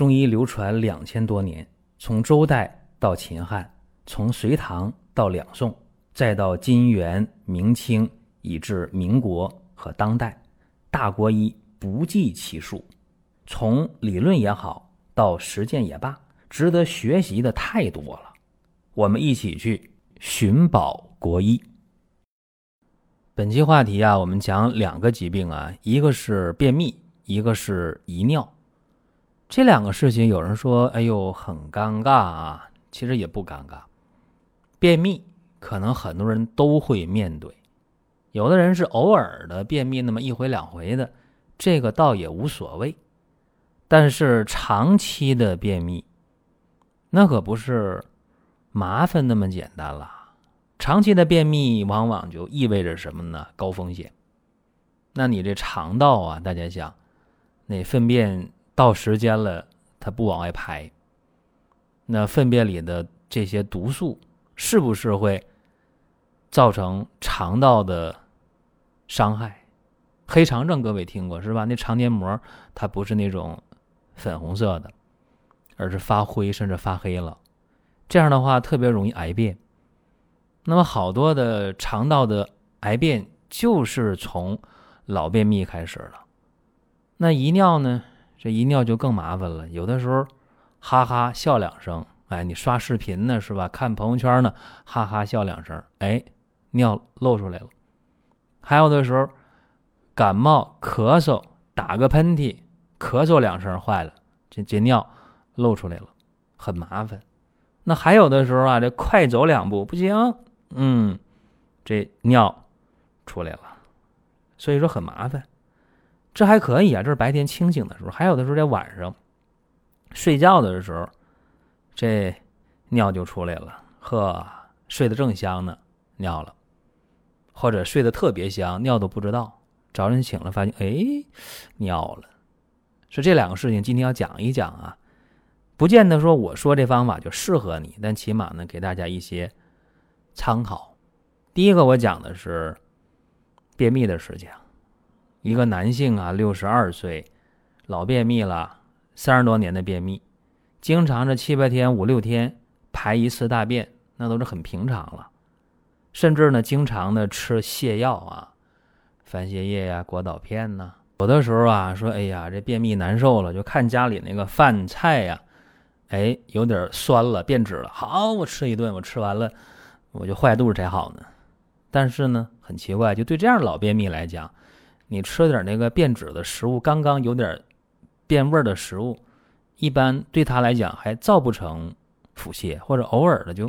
中医流传两千多年，从周代到秦汉，从隋唐到两宋，再到金元明清，以至民国和当代，大国医不计其数。从理论也好，到实践也罢，值得学习的太多了。我们一起去寻宝国医。本期话题啊，我们讲两个疾病啊，一个是便秘，一个是遗尿。这两个事情，有人说：“哎呦，很尴尬啊。”其实也不尴尬。便秘可能很多人都会面对，有的人是偶尔的便秘，那么一回两回的，这个倒也无所谓。但是长期的便秘，那可不是麻烦那么简单了。长期的便秘往往就意味着什么呢？高风险。那你这肠道啊，大家想，那粪便。到时间了，它不往外排，那粪便里的这些毒素是不是会造成肠道的伤害？黑肠症各位听过是吧？那肠黏膜它不是那种粉红色的，而是发灰甚至发黑了。这样的话特别容易癌变。那么好多的肠道的癌变就是从老便秘开始了。那遗尿呢？这一尿就更麻烦了，有的时候哈哈笑两声，哎，你刷视频呢是吧？看朋友圈呢，哈哈笑两声，哎，尿漏出来了。还有的时候感冒咳嗽，打个喷嚏，咳嗽两声，坏了，这这尿漏出来了，很麻烦。那还有的时候啊，这快走两步不行，嗯，这尿出来了，所以说很麻烦。这还可以啊，这是白天清醒的时候，还有的时候在晚上睡觉的时候，这尿就出来了。呵，睡得正香呢，尿了，或者睡得特别香，尿都不知道，早晨醒了发现，哎，尿了。是这两个事情，今天要讲一讲啊，不见得说我说这方法就适合你，但起码呢，给大家一些参考。第一个我讲的是便秘的事情。一个男性啊，六十二岁，老便秘了，三十多年的便秘，经常这七八天、五六天排一次大便，那都是很平常了。甚至呢，经常的吃泻药啊，番泻叶呀、果导片呐。有的时候啊，说哎呀，这便秘难受了，就看家里那个饭菜呀，哎，有点酸了，变质了。好，我吃一顿，我吃完了，我就坏肚子才好呢。但是呢，很奇怪，就对这样老便秘来讲。你吃点那个变质的食物，刚刚有点变味的食物，一般对他来讲还造不成腹泻，或者偶尔的就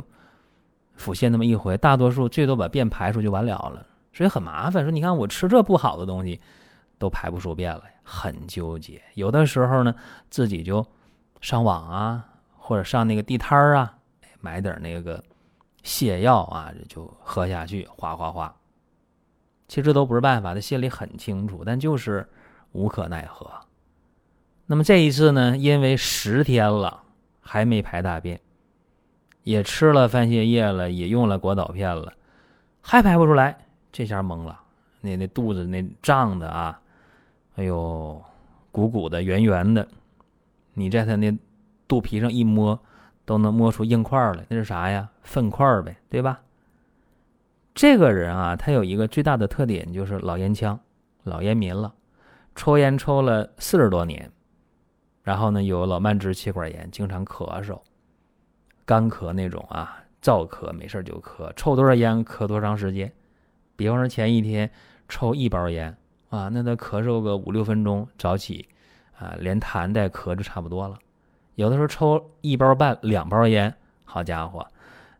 腹泻那么一回，大多数最多把便排出就完了了，所以很麻烦。说你看我吃这不好的东西都排不出便来，很纠结。有的时候呢，自己就上网啊，或者上那个地摊儿啊，买点那个泻药啊，就喝下去，哗哗哗。其实都不是办法，他心里很清楚，但就是无可奈何。那么这一次呢，因为十天了还没排大便，也吃了番泻叶了，也用了果导片了，还排不出来，这下懵了。那那肚子那胀的啊，哎呦，鼓鼓的、圆圆的，你在他那肚皮上一摸，都能摸出硬块来，那是啥呀？粪块呗，对吧？这个人啊，他有一个最大的特点，就是老烟枪、老烟民了，抽烟抽了四十多年，然后呢有老慢支气管炎，经常咳嗽、干咳那种啊，燥咳，没事就咳，抽多少烟咳多长时间？比方说前一天抽一包烟啊，那他咳嗽个五六分钟，早起啊，连痰带咳就差不多了。有的时候抽一包半、两包烟，好家伙！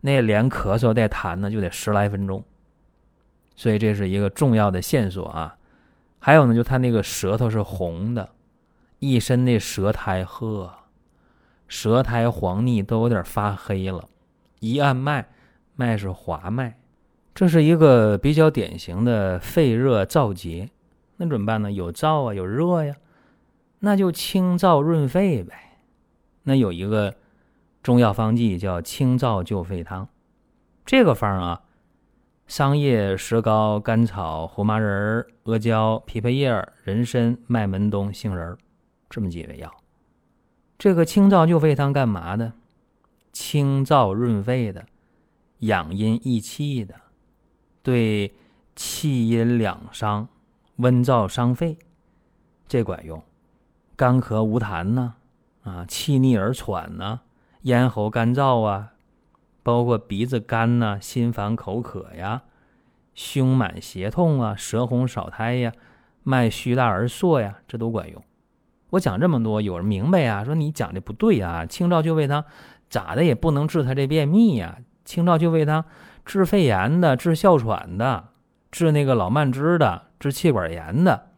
那连咳嗽带痰呢，就得十来分钟，所以这是一个重要的线索啊。还有呢，就他那个舌头是红的，一身那舌苔，呵，舌苔黄腻，都有点发黑了。一按脉，脉是滑脉，这是一个比较典型的肺热燥结。那怎么办呢？有燥啊，有热呀，那就清燥润肺呗。那有一个。中药方剂叫清燥救肺汤，这个方啊，桑叶、石膏、甘草、胡麻仁儿、阿胶、枇杷叶、人参、麦门冬、杏仁儿这么几味药。这个清燥救肺汤干嘛的？清燥润肺的，养阴益气的，对气阴两伤、温燥伤肺，这管用。干咳无痰呢，啊，气逆而喘呢，咽喉干燥啊，包括鼻子干呐，心烦口渴呀，胸满胁痛啊，舌红少苔呀，脉虚大而涩呀，这都管用。我讲这么多，有人明白呀？说你讲的不对啊！清燥救肺汤咋的也不能治他这便秘呀？清燥救肺汤治肺炎的，治哮喘的，治那个老慢支的，治气管炎的。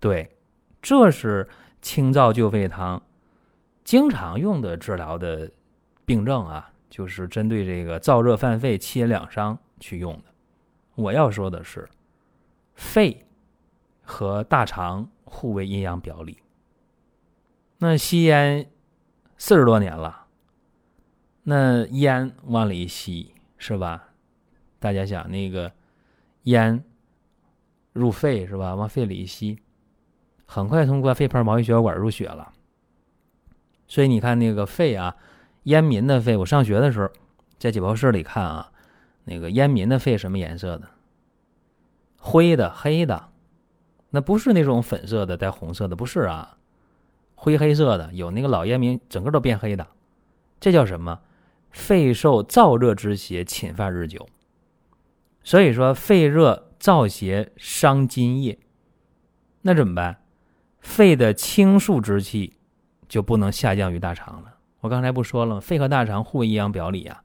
对，这是清燥救肺汤经常用的治疗的病症啊，就是针对这个燥热犯肺、气阴两伤去用的。我要说的是，肺和大肠互为阴阳表里。那吸烟四十多年了，那烟往里吸是吧？大家想那个烟入肺是吧？往肺里一吸，很快通过肺泡毛细血管入血了。所以你看那个肺啊，烟民的肺，我上学的时候在解剖室里看啊，那个烟民的肺什么颜色的？灰的、黑的，那不是那种粉色的带红色的，不是啊。灰黑色的，有那个老烟民整个都变黑的，这叫什么？肺受燥热之邪侵犯日久，所以说肺热燥邪伤津液，那怎么办？肺的清肃之气就不能下降于大肠了。我刚才不说了吗？肺和大肠互为阴阳表里啊。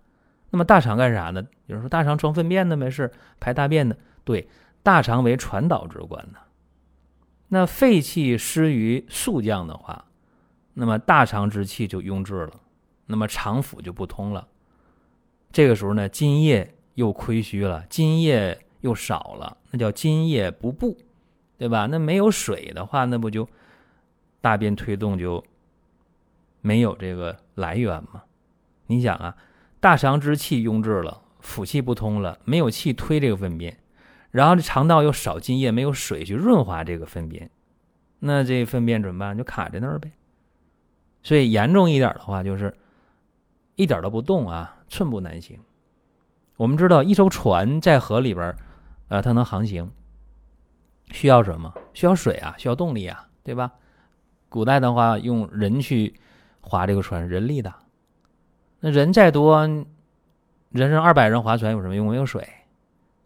那么大肠干啥呢？有人说大肠装粪便的没事排大便的。对，大肠为传导之官呢。那肺气失于肃降的话。那么大肠之气就壅滞了，那么肠腑就不通了。这个时候呢，津液又亏虚了，津液又少了，那叫津液不布，对吧？那没有水的话，那不就大便推动就没有这个来源吗？你想啊，大肠之气壅滞了，腑气不通了，没有气推这个粪便，然后这肠道又少津液，没有水去润滑这个粪便，那这粪便怎么办？就卡在那儿呗。所以严重一点的话，就是一点都不动啊，寸步难行。我们知道，一艘船在河里边，呃，它能航行，需要什么？需要水啊，需要动力啊，对吧？古代的话，用人去划这个船，人力的。那人再多，人人二百人划船有什么用？没有水，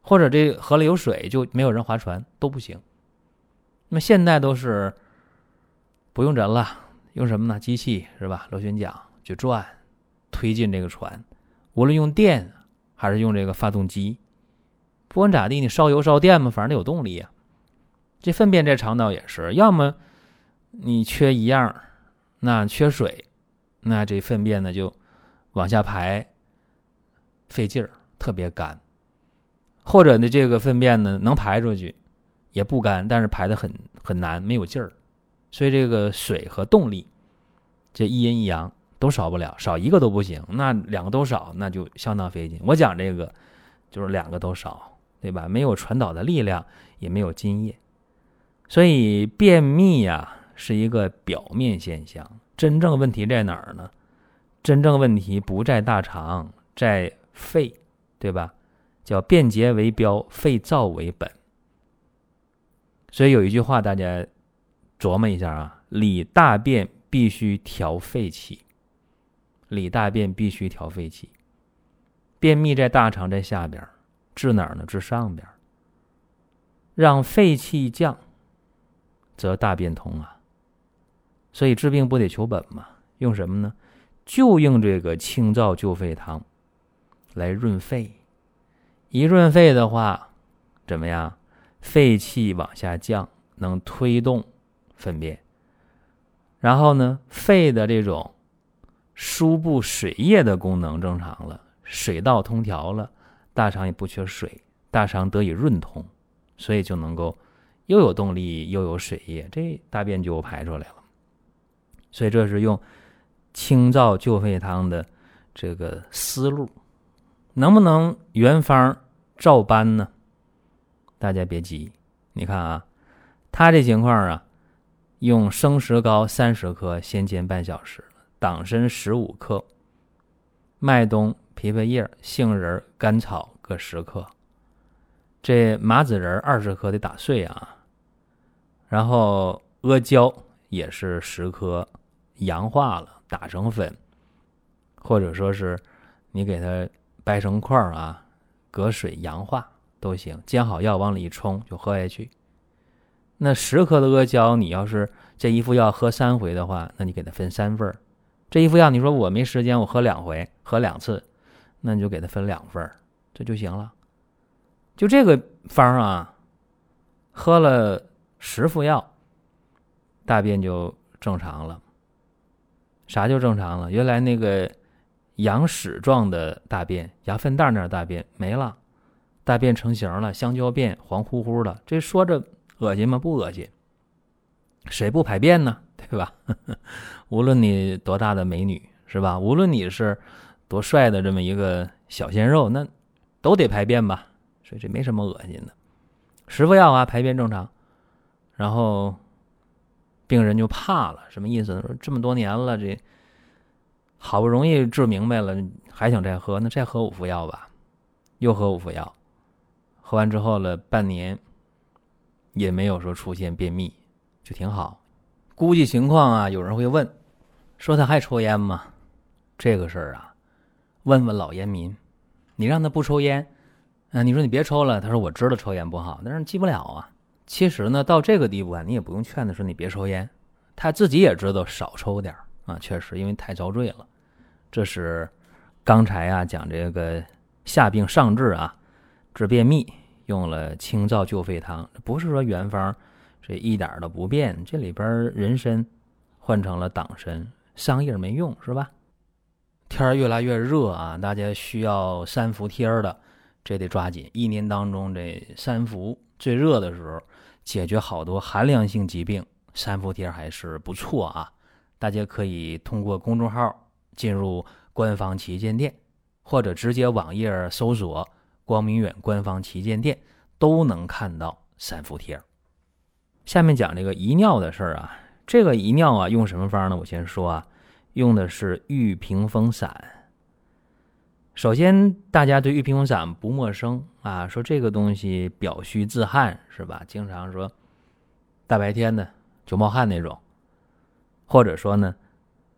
或者这河里有水，就没有人划船都不行。那么现在都是不用人了。用什么呢？机器是吧？螺旋桨去转，推进这个船。无论用电还是用这个发动机，不管咋地，你烧油烧电嘛，反正得有动力呀。这粪便这肠道也是，要么你缺一样，那缺水，那这粪便呢就往下排，费劲儿，特别干；或者呢，这个粪便呢能排出去，也不干，但是排的很很难，没有劲儿。所以这个水和动力，这一阴一阳都少不了，少一个都不行。那两个都少，那就相当费劲。我讲这个，就是两个都少，对吧？没有传导的力量，也没有津液，所以便秘呀是一个表面现象。真正问题在哪儿呢？真正问题不在大肠，在肺，对吧？叫便结为标，肺燥为本。所以有一句话，大家。琢磨一下啊，理大便必须调肺气，理大便必须调肺气。便秘在大肠在下边，治哪儿呢？治上边。让肺气降，则大便通啊。所以治病不得求本嘛？用什么呢？就用这个清燥救肺汤来润肺。一润肺的话，怎么样？肺气往下降，能推动。粪便，然后呢，肺的这种输布水液的功能正常了，水道通调了，大肠也不缺水，大肠得以润通，所以就能够又有动力又有水液，这大便就排出来了。所以这是用清燥救肺汤的这个思路，能不能原方照搬呢？大家别急，你看啊，他这情况啊。用生石膏三十克先煎半小时，党参十五克，麦冬、枇杷叶、杏仁、甘草各十克，这麻子仁二十克得打碎啊，然后阿胶也是十克，阳化了打成粉，或者说是你给它掰成块儿啊，隔水阳化都行，煎好药往里一冲就喝下去。那十克的阿胶，你要是这一副药喝三回的话，那你给它分三份儿。这一副药，你说我没时间，我喝两回，喝两次，那你就给它分两份儿，这就行了。就这个方啊，喝了十副药，大便就正常了。啥就正常了？原来那个羊屎状的大便、羊粪蛋那大便没了，大便成型了，香蕉便，黄乎乎的。这说着。恶心吗？不恶心。谁不排便呢？对吧？无论你多大的美女，是吧？无论你是多帅的这么一个小鲜肉，那都得排便吧？所以这没什么恶心的。十副药啊，排便正常。然后病人就怕了，什么意思？说这么多年了，这好不容易治明白了，还想再喝？那再喝五副药吧。又喝五副药，喝完之后了半年。也没有说出现便秘，就挺好。估计情况啊，有人会问，说他还抽烟吗？这个事儿啊，问问老烟民。你让他不抽烟，啊，你说你别抽了，他说我知道抽烟不好，但是戒不了啊。其实呢，到这个地步啊，你也不用劝他说你别抽烟，他自己也知道少抽点啊。确实，因为太遭罪了。这是刚才啊讲这个下病上治啊，治便秘。用了清燥救肺汤，不是说原方这一点都不变，这里边人参换成了党参，桑叶没用是吧？天越来越热啊，大家需要三伏贴的，这得抓紧。一年当中这三伏最热的时候，解决好多寒凉性疾病，三伏贴还是不错啊。大家可以通过公众号进入官方旗舰店，或者直接网页搜索。光明远官方旗舰店都能看到三伏贴。下面讲这个遗尿的事儿啊，这个遗尿啊用什么方呢？我先说啊，用的是玉屏风散。首先，大家对玉屏风散不陌生啊，说这个东西表虚自汗是吧？经常说大白天的就冒汗那种，或者说呢，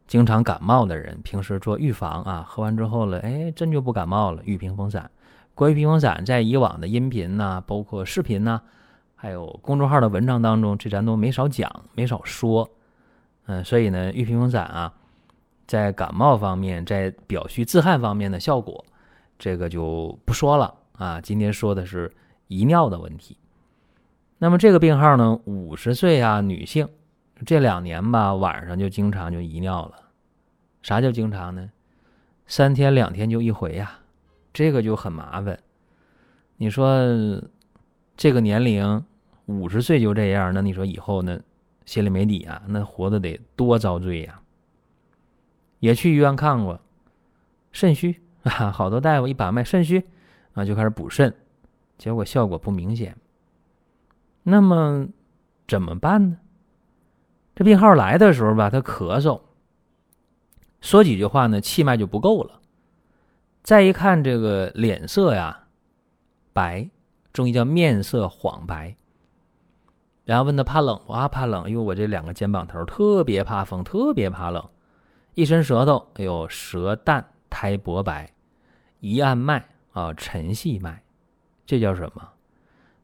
经常感冒的人，平时做预防啊，喝完之后了，哎，真就不感冒了。玉屏风散。关于屏风散，在以往的音频呐，包括视频呐，还有公众号的文章当中，这咱都没少讲，没少说。嗯，所以呢，玉屏风散啊，在感冒方面，在表虚自汗方面的效果，这个就不说了啊。今天说的是遗尿的问题。那么这个病号呢，五十岁啊，女性，这两年吧，晚上就经常就遗尿了。啥叫经常呢？三天两天就一回呀。这个就很麻烦，你说这个年龄五十岁就这样，那你说以后呢，心里没底啊？那活的得多遭罪呀！也去医院看过，肾虚啊，好多大夫一把脉肾虚啊，就开始补肾，结果效果不明显。那么怎么办呢？这病号来的时候吧，他咳嗽，说几句话呢，气脉就不够了。再一看这个脸色呀，白，中医叫面色黄白。然后问他怕冷不？啊，怕冷。因为我这两个肩膀头特别怕风，特别怕冷。一伸舌头，哎呦，舌淡苔薄白，一按脉啊，沉细脉，这叫什么？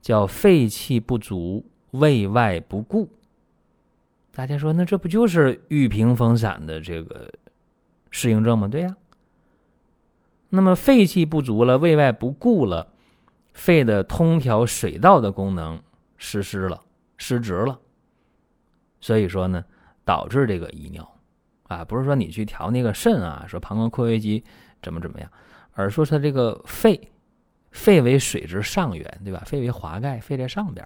叫肺气不足，胃外不固。大家说，那这不就是玉屏风散的这个适应症吗？对呀。那么肺气不足了，胃外不固了，肺的通调水道的功能失失了，失职了。所以说呢，导致这个遗尿，啊，不是说你去调那个肾啊，说膀胱括约肌怎么怎么样，而说它这个肺，肺为水之上源，对吧？肺为华盖，肺在上边，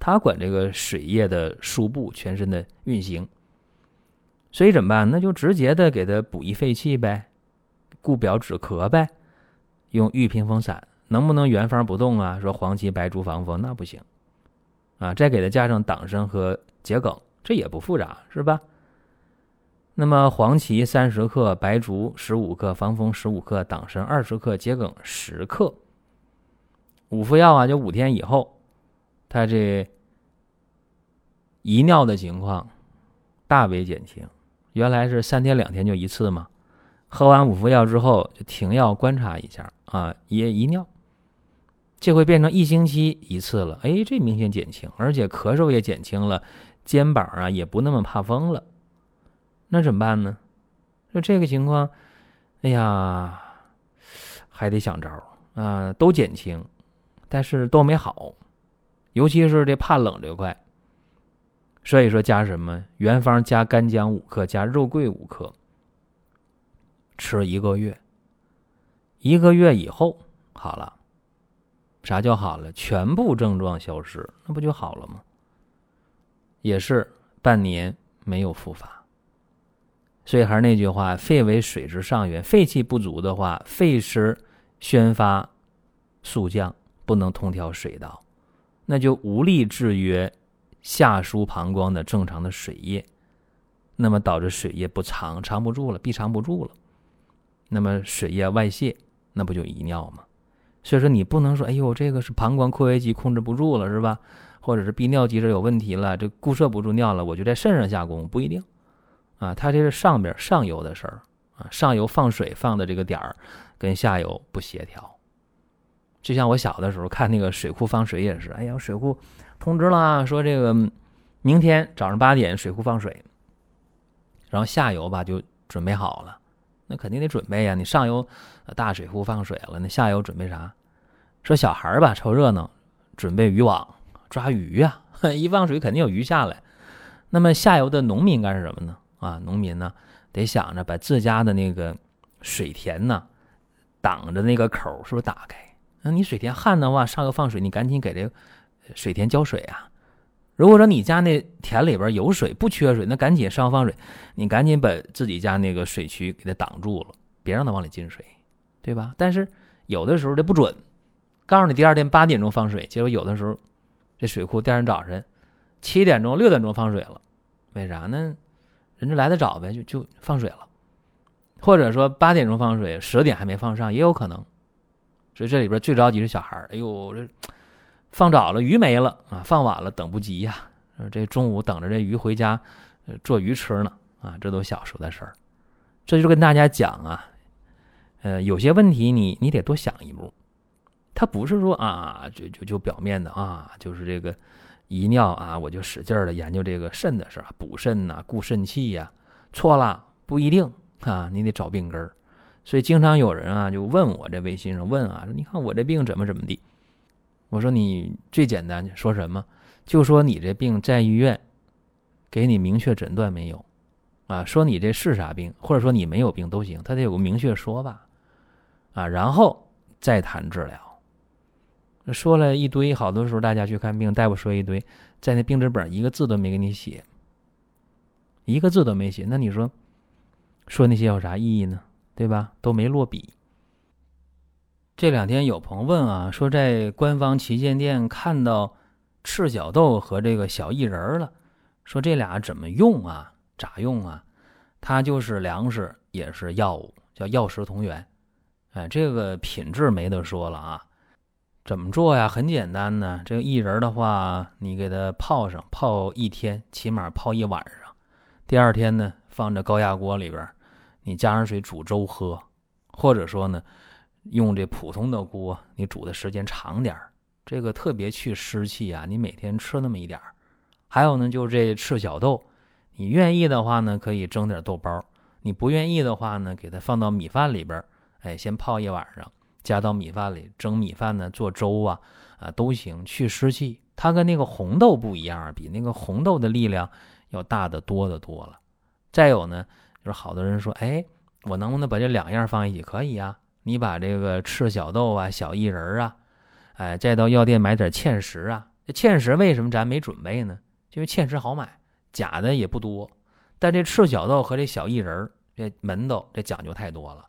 它管这个水液的输布，全身的运行。所以怎么办？那就直接的给它补益肺气呗。固表止咳呗，用玉屏风散能不能原方不动啊？说黄芪白术防风那不行，啊，再给他加上党参和桔梗，这也不复杂，是吧？那么黄芪三十克，白术十五克，防风十五克，党参二十克，桔梗十克。五副药啊，就五天以后，他这遗尿的情况大为减轻。原来是三天两天就一次嘛，喝完五副药之后就停药观察一下啊，也遗尿，这回变成一星期一次了。哎，这明显减轻，而且咳嗽也减轻了，肩膀啊也不那么怕风了。那怎么办呢？说这个情况，哎呀，还得想招啊，都减轻。但是都没好，尤其是这怕冷这块。所以说加什么？原方加干姜五克，加肉桂五克，吃一个月。一个月以后好了，啥叫好了？全部症状消失，那不就好了吗？也是半年没有复发。所以还是那句话：肺为水之上源，肺气不足的话，肺湿宣发肃降。不能通调水道，那就无力制约下输膀胱的正常的水液，那么导致水液不藏，藏不住了，闭藏不住了，那么水液外泄，那不就遗尿吗？所以说你不能说，哎呦，这个是膀胱括约肌控制不住了，是吧？或者是泌尿机制有问题了，这固摄不住尿了，我就在肾上下功，不一定啊。它这是上边上游的事儿啊，上游放水放的这个点儿跟下游不协调。就像我小的时候看那个水库放水也是，哎呀，水库通知了，说这个明天早上八点水库放水，然后下游吧就准备好了，那肯定得准备呀。你上游大水库放水了，那下游准备啥？说小孩吧凑热闹，准备渔网抓鱼呀，一放水肯定有鱼下来。那么下游的农民干什么呢？啊，农民呢得想着把自家的那个水田呢挡着那个口是不是打开？那你水田旱的话，上游放水，你赶紧给这水田浇水啊。如果说你家那田里边有水，不缺水，那赶紧上放水，你赶紧把自己家那个水渠给它挡住了，别让它往里进水，对吧？但是有的时候这不准，告诉你第二天八点钟放水，结果有的时候这水库第二天早晨七点钟、六点钟放水了，为啥呢？人家来的早呗，就就放水了，或者说八点钟放水，十点还没放上，也有可能。所以这里边最着急是小孩哎呦，这放早了鱼没了啊，放晚了等不及呀。这中午等着这鱼回家做鱼吃呢啊，这都小时候的事儿。这就跟大家讲啊，呃，有些问题你你得多想一步。他不是说啊，就就就表面的啊，就是这个一尿啊，我就使劲儿的研究这个肾的事儿，补肾呐，固肾气呀。错了，不一定啊，你得找病根儿。所以经常有人啊就问我这微信上问啊你看我这病怎么怎么地，我说你最简单说什么，就说你这病在医院给你明确诊断没有，啊说你这是啥病，或者说你没有病都行，他得有个明确说法，啊然后再谈治疗。说了一堆，好多时候大家去看病，大夫说一堆，在那病历本一个字都没给你写，一个字都没写，那你说说那些有啥意义呢？对吧？都没落笔。这两天有朋友问啊，说在官方旗舰店看到赤小豆和这个小薏仁了，说这俩怎么用啊？咋用啊？它就是粮食，也是药物，叫药食同源。哎，这个品质没得说了啊。怎么做呀？很简单呢。这个薏仁的话，你给它泡上，泡一天，起码泡一晚上。第二天呢，放在高压锅里边。你加上水煮粥喝，或者说呢，用这普通的锅，你煮的时间长点这个特别去湿气啊。你每天吃那么一点还有呢，就是这赤小豆，你愿意的话呢，可以蒸点豆包；你不愿意的话呢，给它放到米饭里边哎，先泡一晚上，加到米饭里蒸米饭呢，做粥啊啊都行，去湿气。它跟那个红豆不一样，比那个红豆的力量要大得多的多了。再有呢。就是好多人说，哎，我能不能把这两样放一起？可以呀，你把这个赤小豆啊、小薏仁啊，哎，再到药店买点芡实啊。这芡实为什么咱没准备呢？因为芡实好买，假的也不多。但这赤小豆和这小薏仁这门道这讲究太多了。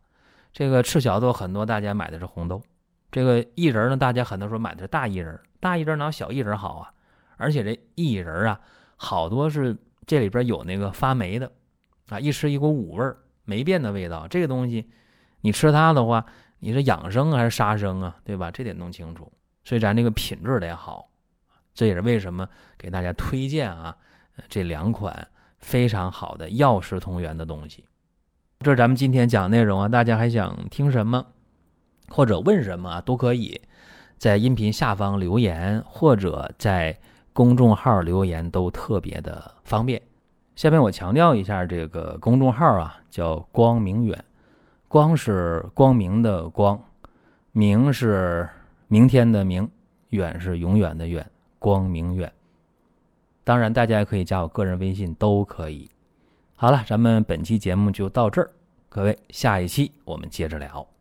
这个赤小豆很多大家买的是红豆，这个薏仁呢，大家很多时候买的是大薏仁。大薏仁哪有小薏仁好啊？而且这薏仁啊，好多是这里边有那个发霉的啊，一吃一股五味儿，霉变的味道。这个东西你吃它的话，你是养生还是杀生啊？对吧？这得弄清楚。所以咱这个品质得好，这也是为什么给大家推荐啊这两款非常好的药食同源的东西。这是咱们今天讲内容啊，大家还想听什么或者问什么啊，都可以在音频下方留言，或者在公众号留言，都特别的方便。下面我强调一下，这个公众号啊叫“光明远”，光是光明的光，明是明天的明，远是永远的远，光明远。当然，大家也可以加我个人微信，都可以。好了，咱们本期节目就到这儿，各位，下一期我们接着聊。